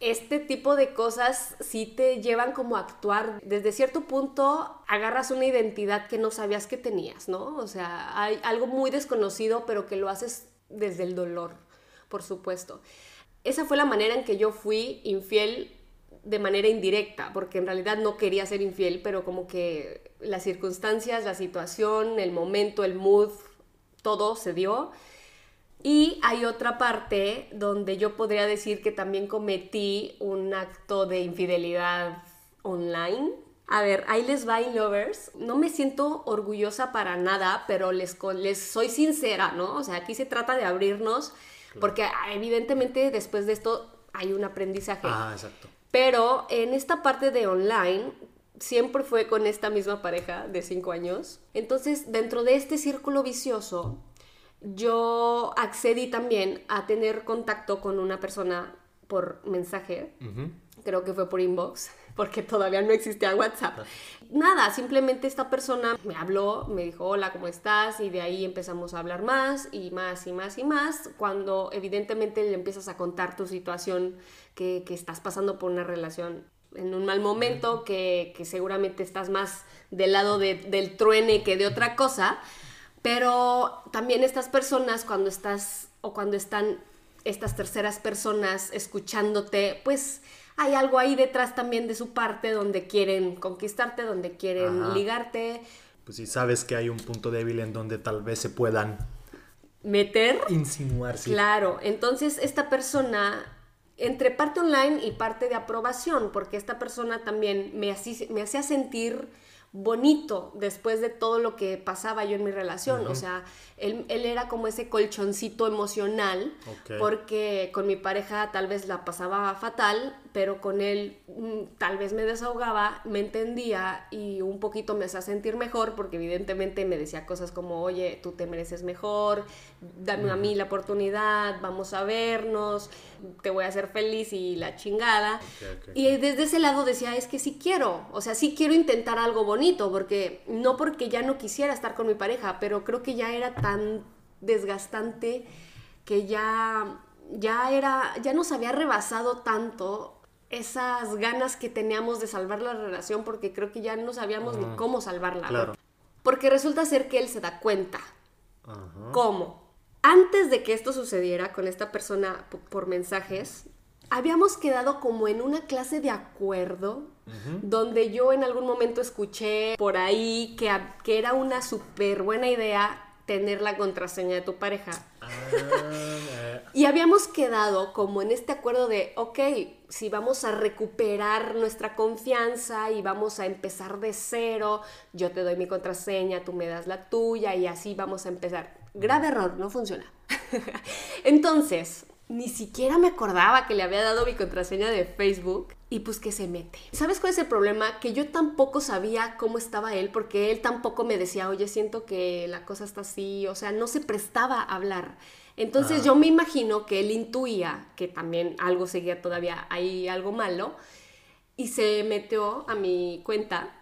este tipo de cosas sí te llevan como a actuar. Desde cierto punto agarras una identidad que no sabías que tenías, ¿no? O sea, hay algo muy desconocido, pero que lo haces desde el dolor, por supuesto. Esa fue la manera en que yo fui infiel de manera indirecta, porque en realidad no quería ser infiel, pero como que las circunstancias, la situación, el momento, el mood, todo se dio. Y hay otra parte donde yo podría decir que también cometí un acto de infidelidad online. A ver, ahí les va, lovers. No me siento orgullosa para nada, pero les, les soy sincera, ¿no? O sea, aquí se trata de abrirnos, porque evidentemente después de esto hay un aprendizaje. Ah, exacto. Pero en esta parte de online, siempre fue con esta misma pareja de cinco años. Entonces, dentro de este círculo vicioso, yo accedí también a tener contacto con una persona por mensaje. Creo que fue por inbox, <laughs> porque todavía no existía WhatsApp. Nada, simplemente esta persona me habló, me dijo, hola, ¿cómo estás? Y de ahí empezamos a hablar más y más y más y más. Cuando evidentemente le empiezas a contar tu situación que, estás pasando por una relación en un mal momento, que, seguramente estás más del lado del truene que de otra cosa, pero también estas personas cuando estás o cuando están estas terceras personas escuchándote, pues hay algo ahí detrás también de su parte donde quieren conquistarte, donde quieren ligarte. Pues si sabes que hay un punto débil en donde tal vez se puedan meter. Insinuarse. Claro, entonces esta persona entre parte online y parte de aprobación, porque esta persona también me hacía, me hacía sentir bonito después de todo lo que pasaba yo en mi relación. O sea, él, era como ese colchoncito emocional, porque con mi pareja tal vez la pasaba fatal, pero con él mm, tal vez me desahogaba, me entendía y un poquito me hacía sentir mejor, porque evidentemente me decía cosas como, oye, tú te mereces mejor, dame a mí la oportunidad, vamos a vernos, te voy a hacer feliz y la chingada. y desde ese lado decía, es que sí quiero, o sea, sí quiero intentar algo bonito porque no porque ya no quisiera estar con mi pareja, pero creo que ya era tan desgastante que ya ya era ya nos había rebasado tanto esas ganas que teníamos de salvar la relación porque creo que ya no sabíamos ni cómo salvarla. Porque resulta ser que él se da cuenta. ¿Cómo? Antes de que esto sucediera con esta persona por mensajes, habíamos quedado como en una clase de acuerdo donde yo en algún momento escuché por ahí que, que era una súper buena idea tener la contraseña de tu pareja. Ah, eh. <laughs> y habíamos quedado como en este acuerdo de, ok, si vamos a recuperar nuestra confianza y vamos a empezar de cero, yo te doy mi contraseña, tú me das la tuya y así vamos a empezar. Grave error, no funciona. <laughs> Entonces, ni siquiera me acordaba que le había dado mi contraseña de Facebook y pues que se mete. ¿Sabes cuál es el problema? Que yo tampoco sabía cómo estaba él porque él tampoco me decía, oye, siento que la cosa está así, o sea, no se prestaba a hablar. Entonces ah. yo me imagino que él intuía que también algo seguía todavía ahí, algo malo, y se metió a mi cuenta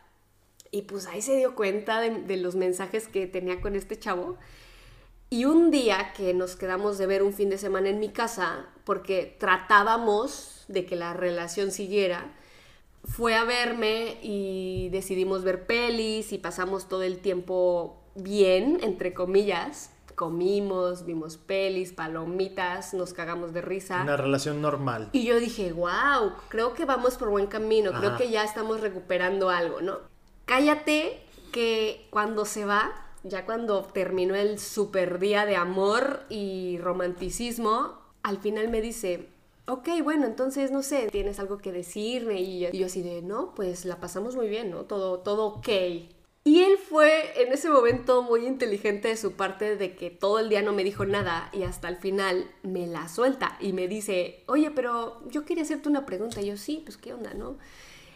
y pues ahí se dio cuenta de, de los mensajes que tenía con este chavo. Y un día que nos quedamos de ver un fin de semana en mi casa, porque tratábamos de que la relación siguiera, fue a verme y decidimos ver pelis y pasamos todo el tiempo bien, entre comillas. Comimos, vimos pelis, palomitas, nos cagamos de risa. Una relación normal. Y yo dije, wow, creo que vamos por buen camino, creo que ya estamos recuperando algo, ¿no? Cállate que cuando se va, ya cuando terminó el super día de amor y romanticismo, al final me dice, ok, bueno, entonces no sé, tienes algo que decirme y yo, así de, no, pues la pasamos muy bien, ¿no? Todo, todo ok. Y él fue en ese momento muy inteligente de su parte de que todo el día no me dijo nada y hasta el final me la suelta y me dice, oye, pero yo quería hacerte una pregunta. Y yo, sí, pues qué onda, ¿no?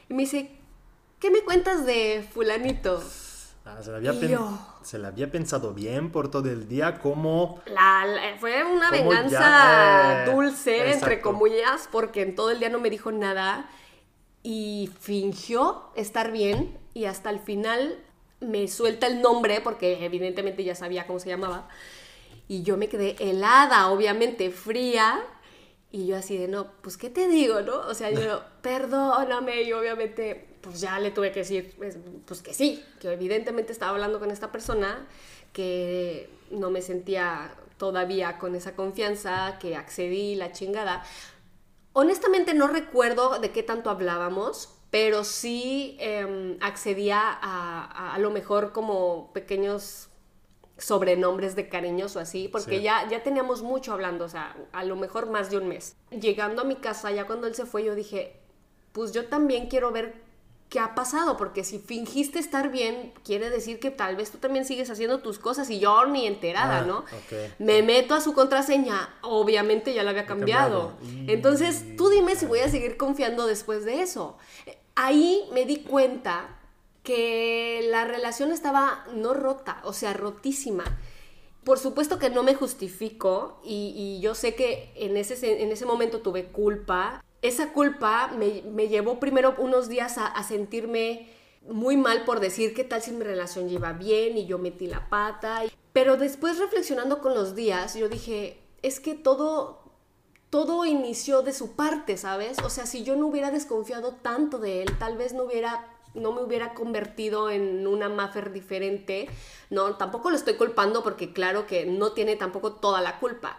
Y me dice, ¿qué me cuentas de fulanito? Ah, se, la había pensado bien por todo el día, como... fue una venganza eh, dulce, entre comillas, porque en todo el día no me dijo nada y fingió estar bien y hasta el final me suelta el nombre, porque evidentemente ya sabía cómo se llamaba, y yo me quedé helada, obviamente fría, y yo así de, no, pues, ¿qué te digo, no? O sea, yo, <laughs> perdóname, y obviamente pues ya le tuve que decir, pues, pues, que sí, que evidentemente estaba hablando con esta persona, que no me sentía todavía con esa confianza, que accedí la chingada. Honestamente no recuerdo de qué tanto hablábamos, pero sí em, accedía a, a, lo mejor como pequeños sobrenombres de cariños o así, porque ya, ya teníamos mucho hablando, o sea, a lo mejor más de un mes. Llegando a mi casa, ya cuando él se fue, yo dije, pues yo también quiero ver qué ha pasado, porque si fingiste estar bien, quiere decir que tal vez tú también sigues haciendo tus cosas y yo ni enterada, ah, ¿no? Me meto a su contraseña, obviamente ya la había cambiado. Entonces, tú dime si voy a seguir confiando después de eso. Ahí me di cuenta que la relación estaba no rota, o sea, rotísima. Por supuesto que no me justifico y, yo sé que en ese, en ese momento tuve culpa esa culpa me, llevó primero unos días a, sentirme muy mal por decir qué tal si mi relación lleva bien y yo metí la pata. Pero después reflexionando con los días, yo dije, es que todo, todo inició de su parte, ¿sabes? O sea, si yo no hubiera desconfiado tanto de él, tal vez no hubiera no me hubiera convertido en una Maffer diferente. No, tampoco lo estoy culpando porque claro que no tiene tampoco toda la culpa.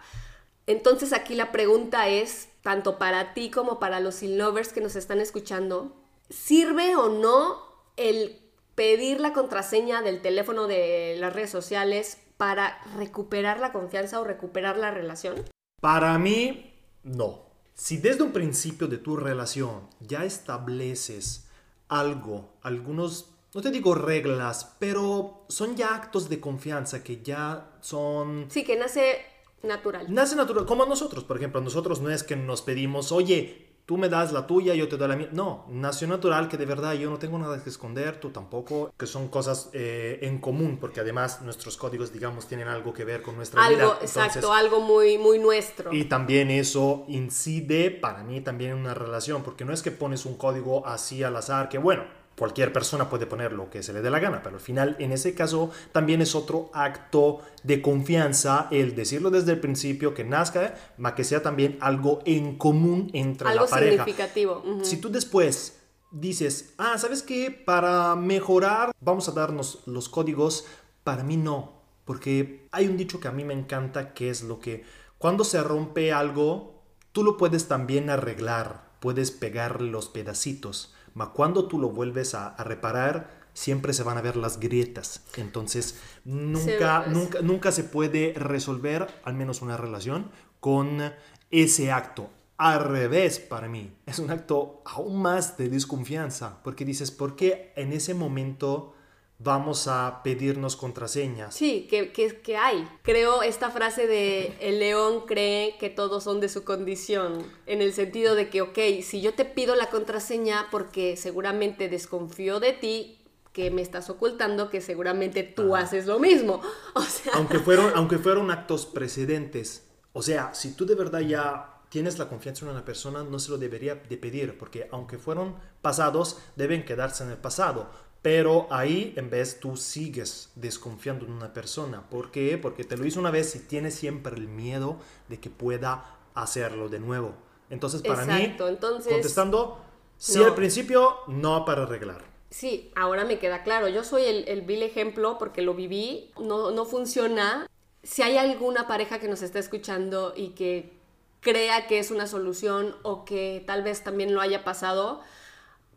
Entonces aquí la pregunta es, tanto para ti como para los lovers que nos están escuchando, ¿sirve o no el pedir la contraseña del teléfono de las redes sociales para recuperar la confianza o recuperar la relación? Para mí, no. Si desde un principio de tu relación ya estableces algo, algunos no te digo reglas, pero son ya actos de confianza que ya son... Sí, que nace natural. Nace natural, como nosotros, por ejemplo, nosotros no es que nos pedimos, oye, tú me das la tuya, yo te doy la mía. No, nació natural que de verdad yo no tengo nada que esconder, tú tampoco, que son cosas eh, en común, porque además nuestros códigos, digamos, tienen algo que ver con nuestra algo, vida. exacto, algo muy, muy nuestro. Y también eso incide para mí también en una relación, porque no es que pones un código así al azar, que bueno, cualquier persona puede poner lo que se le dé la gana, pero al final en ese caso también es otro acto de confianza el decirlo desde el principio que nazca, más que sea también algo en común entre la pareja. Algo significativo. Si tú después dices, ah, ¿sabes qué? Para mejorar vamos a darnos los códigos, para mí no, porque hay un dicho que a mí me encanta que es lo que cuando se rompe algo, tú lo puedes también arreglar, puedes pegar los pedacitos cuando tú lo vuelves a, reparar, siempre se van a ver las grietas. Entonces, nunca, nunca, nunca se puede resolver, al menos una relación, con ese acto. Al revés, para mí, es un acto aún más de desconfianza, porque dices, ¿por qué en ese momento vamos a pedirnos contraseñas. Sí, que, que, hay. Creo esta frase de el león cree que todos son de su condición, en el sentido de que, ok, si yo te pido la contraseña porque seguramente desconfío de ti, que me estás ocultando, que seguramente tú haces lo mismo. <laughs> O sea... Aunque fueron, aunque fueron actos precedentes. O sea, si tú de verdad ya tienes la confianza en una persona, no se lo debería de pedir, porque aunque fueron pasados, deben quedarse en el pasado pero ahí en vez tú sigues desconfiando en una persona. ¿Por qué? Porque te lo hizo una vez y tienes siempre el miedo de que pueda hacerlo de nuevo. Entonces, para mí, contestando, sí al principio, no para arreglar. Sí, ahora me queda claro. Yo soy el, el vil ejemplo porque lo viví, no, no funciona. Si hay alguna pareja que nos está escuchando y que crea que es una solución o que tal vez también lo haya pasado,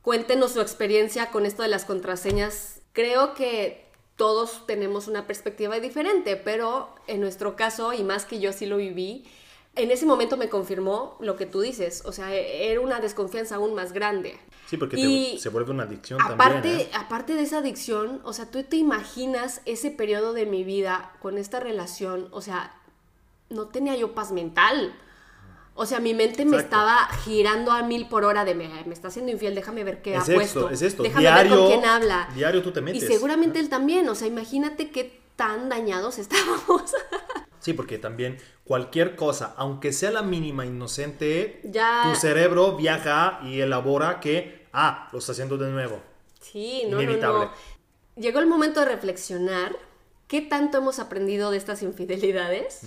Cuéntenos su experiencia con esto de las contraseñas. Creo que todos tenemos una perspectiva diferente, pero en nuestro caso, y más que yo sí lo viví, en ese momento me confirmó lo que tú dices, o sea, era una desconfianza aún más grande. Sí, porque se vuelve una adicción aparte, también. ¿eh? Aparte de esa adicción, o sea, tú te imaginas ese periodo de mi vida con esta relación, o sea, no tenía yo paz mental. O sea, mi mente me estaba girando a mil por hora de me, me está haciendo infiel, déjame ver qué ha puesto. Es esto, déjame ver con quién habla. Diario tú te metes. Y seguramente él también, o sea, imagínate qué tan dañados <laughs> estábamos. Sí, porque también cualquier cosa, aunque sea la mínima inocente, tu cerebro viaja y elabora que, ah, lo está haciendo de nuevo. Sí, no, no, no. Llegó el momento de reflexionar qué tanto hemos aprendido de estas infidelidades.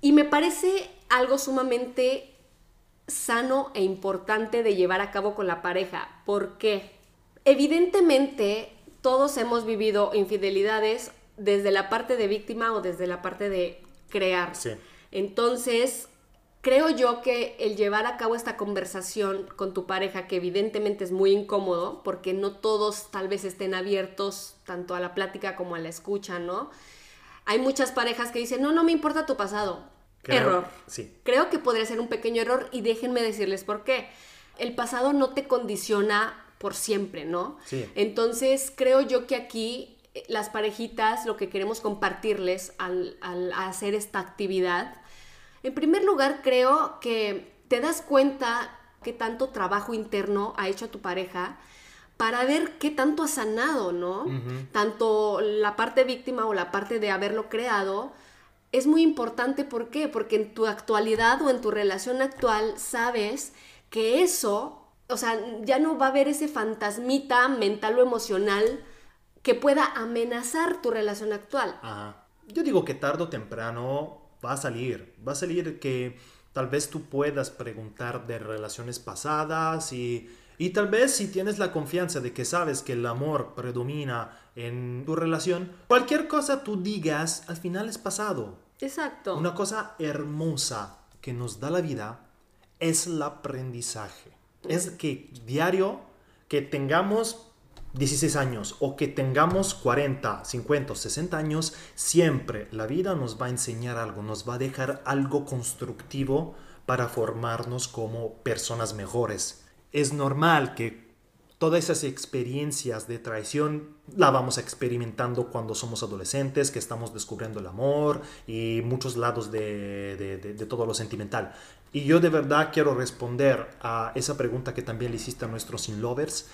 Y me parece algo sumamente sano e importante de llevar a cabo con la pareja. ¿Por qué? Evidentemente, todos hemos vivido infidelidades desde la parte de víctima o desde la parte de crear. Entonces, creo yo que el llevar a cabo esta conversación con tu pareja, que evidentemente es muy incómodo, porque no todos tal vez estén abiertos tanto a la plática como a la escucha, ¿no? Hay muchas parejas que dicen, no, no me importa tu pasado. Error. Sí. Creo que podría ser un pequeño error y déjenme decirles por qué. El pasado no te condiciona por siempre, ¿no? Sí. Entonces, creo yo que aquí eh, las parejitas, lo que queremos compartirles al, al hacer esta actividad, en primer lugar, creo que te das cuenta qué tanto trabajo interno ha hecho tu pareja para ver qué tanto ha sanado, ¿no? Tanto la parte víctima o la parte de haberlo creado. Es muy importante, ¿por qué? Porque en tu actualidad o en tu relación actual sabes que eso, o sea, ya no va a haber ese fantasmita mental o emocional que pueda amenazar tu relación actual. Ajá. Yo digo que tarde o temprano va a salir, va a salir que tal vez tú puedas preguntar de relaciones pasadas y y tal vez si tienes la confianza de que sabes que el amor predomina en tu relación, cualquier cosa tú digas al final es pasado. Exacto. Una cosa hermosa que nos da la vida es el aprendizaje. Es que diario que tengamos 16 años o que tengamos 40, 50, 60 años, siempre la vida nos va a enseñar algo, nos va a dejar algo constructivo para formarnos como personas mejores es normal que todas esas experiencias de traición la vamos experimentando cuando somos adolescentes, que estamos descubriendo el amor y muchos lados de, de, todo lo sentimental. Y yo de verdad quiero responder a esa pregunta que también le hiciste a nuestros sin lovers.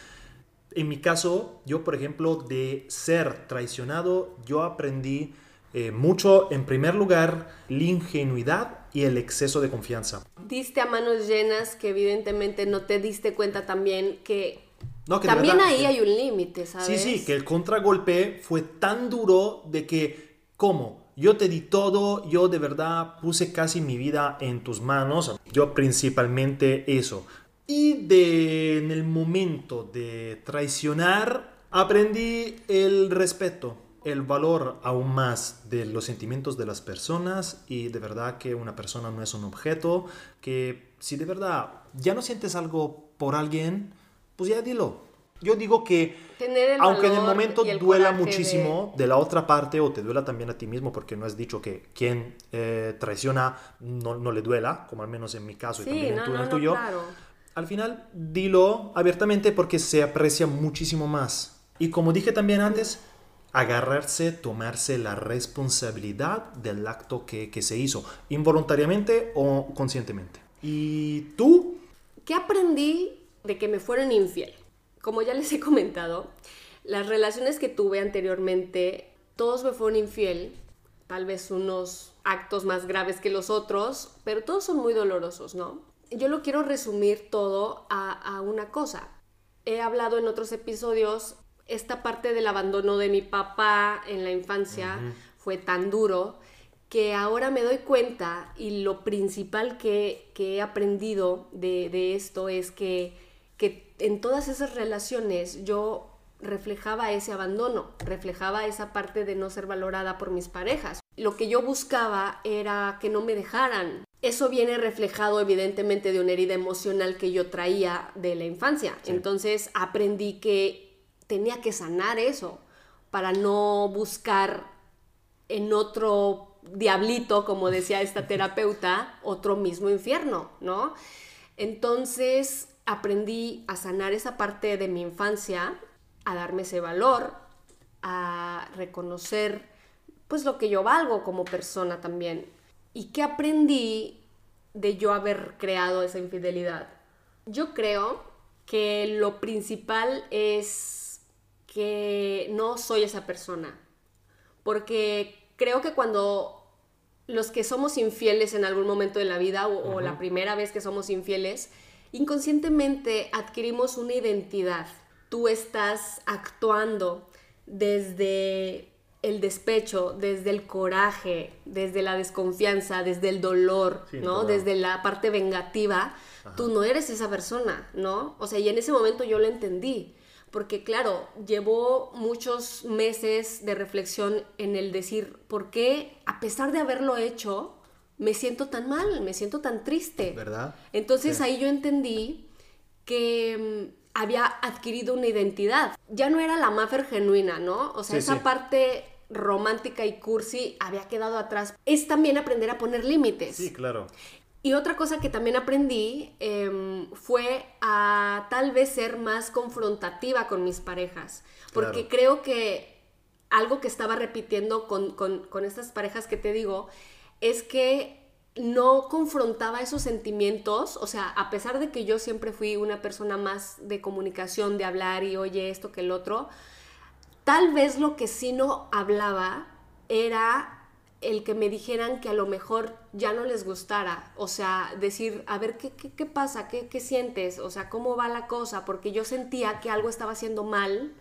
En mi caso, yo por ejemplo, de ser traicionado, yo aprendí eh, mucho, en primer lugar, la ingenuidad y el exceso de confianza. Diste a manos llenas que evidentemente no te diste cuenta también que también ahí hay un límite, ¿sabes? Sí, sí, que el contragolpe fue tan duro de que, ¿cómo? Yo te di todo, yo de verdad puse casi mi vida en tus manos, yo principalmente eso. Y de, en el momento de traicionar, aprendí el respeto, el valor aún más de los sentimientos de las personas y de verdad que una persona no es un objeto, que si de verdad ya no sientes algo por alguien, pues ya dilo. Yo digo que, aunque en el momento duela muchísimo de... la otra parte o te duela también a ti mismo, porque no has dicho que quien eh, traiciona no, no, le duela, como al menos en mi caso y también en, el tuyo, al final dilo abiertamente porque se aprecia muchísimo más. Y como dije también antes, agarrarse, tomarse la responsabilidad del acto que, que se hizo, involuntariamente o conscientemente. ¿Y tú? ¿Qué aprendí de que me fueron infiel. Como ya les he comentado, las relaciones que tuve anteriormente, todos me fueron infiel, tal vez unos actos más graves que los otros, pero todos son muy dolorosos, ¿no? Yo lo quiero resumir todo a, una cosa. He hablado en otros episodios, esta parte del abandono de mi papá en la infancia fue tan duro que ahora me doy cuenta y lo principal que, he aprendido de, de esto es que que en todas esas relaciones yo reflejaba ese abandono, reflejaba esa parte de no ser valorada por mis parejas. Lo que yo buscaba era que no me dejaran. Eso viene reflejado evidentemente de una herida emocional que yo traía de la infancia. Entonces aprendí que tenía que sanar eso para no buscar en otro diablito, como decía esta <laughs> terapeuta, otro mismo infierno, ¿no? Entonces aprendí a sanar esa parte de mi infancia, a darme ese valor, a reconocer pues lo que yo valgo como persona también. ¿Y qué aprendí de yo haber creado esa infidelidad? Yo creo que lo principal es que no soy esa persona. Porque creo que cuando los que somos infieles en algún momento de la vida o, o la primera vez que somos infieles, inconscientemente adquirimos una identidad. Tú estás actuando desde el despecho, desde el coraje, desde la desconfianza, desde el dolor, ¿no? Desde la parte vengativa, tú no eres esa persona, ¿no? O sea, y en ese momento yo lo entendí, porque claro, llevó muchos meses de reflexión en el decir, ¿por qué a pesar de haberlo hecho, me siento tan mal, me siento tan triste. ¿Verdad? Entonces ahí yo entendí que mm, había adquirido una identidad. Ya no era la Maffer genuina, ¿no? O sea, esa parte romántica y cursi había quedado atrás. Es también aprender a poner límites. Sí, claro. Y otra cosa que también aprendí em, fue a tal vez ser más confrontativa con mis parejas. Porque creo que algo que estaba repitiendo con, con estas parejas que te digo es que no confrontaba esos sentimientos, o sea, a pesar de que yo siempre fui una persona más de comunicación, de hablar y oye esto que el otro, tal vez lo que sí no hablaba era el que me dijeran que a lo mejor ya no les gustara, o sea, decir, a ver, ¿qué, qué, pasa? ¿Qué, ¿Qué sientes? O sea, ¿cómo va la cosa? Porque yo sentía que algo estaba haciendo mal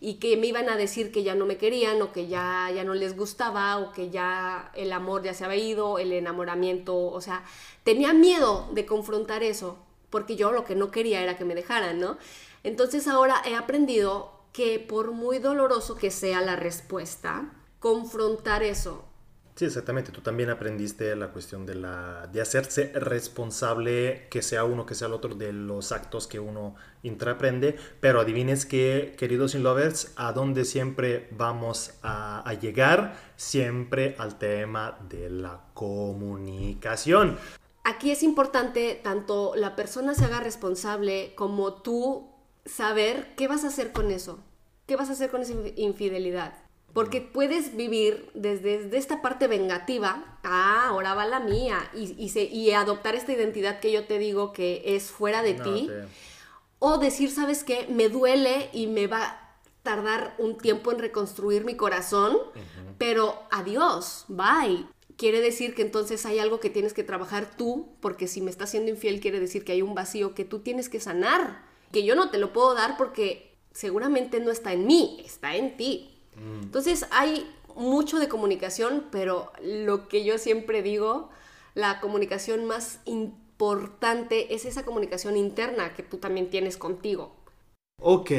y que me iban a decir que ya no me querían o que ya, ya no les gustaba o que ya el amor ya se había ido, el enamoramiento, o sea, tenía miedo de confrontar eso, porque yo lo que no quería era que me dejaran, ¿no? Entonces ahora he aprendido que por muy doloroso que sea la respuesta, confrontar eso Sí, exactamente. Tú también aprendiste la cuestión de, la, de hacerse responsable, que sea uno, que sea el otro, de los actos que uno intraprende. Pero adivines que, queridos in lovers, a dónde siempre vamos a, a llegar, siempre al tema de la comunicación. Aquí es importante tanto la persona se haga responsable como tú saber qué vas a hacer con eso. ¿Qué vas a hacer con esa infidelidad? Porque puedes vivir desde, esta parte vengativa, ah, ahora va la mía, y, y, adoptar esta identidad que yo te digo que es fuera de ti. O decir, ¿sabes qué? Me duele y me va a tardar un tiempo en reconstruir mi corazón, pero adiós, bye. Quiere decir que entonces hay algo que tienes que trabajar tú, porque si me estás siendo infiel quiere decir que hay un vacío que tú tienes que sanar, que yo no te lo puedo dar porque seguramente no está en mí, está en ti. Mm. Entonces hay mucho de comunicación, pero lo que yo siempre digo, la comunicación más importante es esa comunicación interna que tú también tienes contigo. Ok,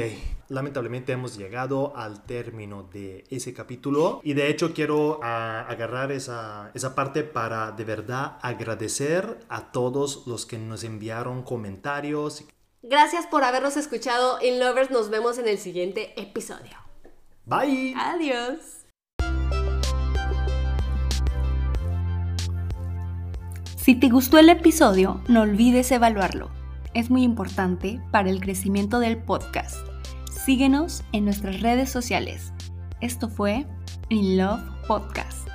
lamentablemente hemos llegado al término de ese capítulo y de hecho quiero ah, agarrar esa, esa parte para de verdad agradecer a todos los que nos enviaron comentarios. Gracias por habernos escuchado In Lovers, nos vemos en el siguiente episodio. Bye. Adiós. Si te gustó el episodio, no olvides evaluarlo. Es muy importante para el crecimiento del podcast. Síguenos en nuestras redes sociales. Esto fue In Love Podcast.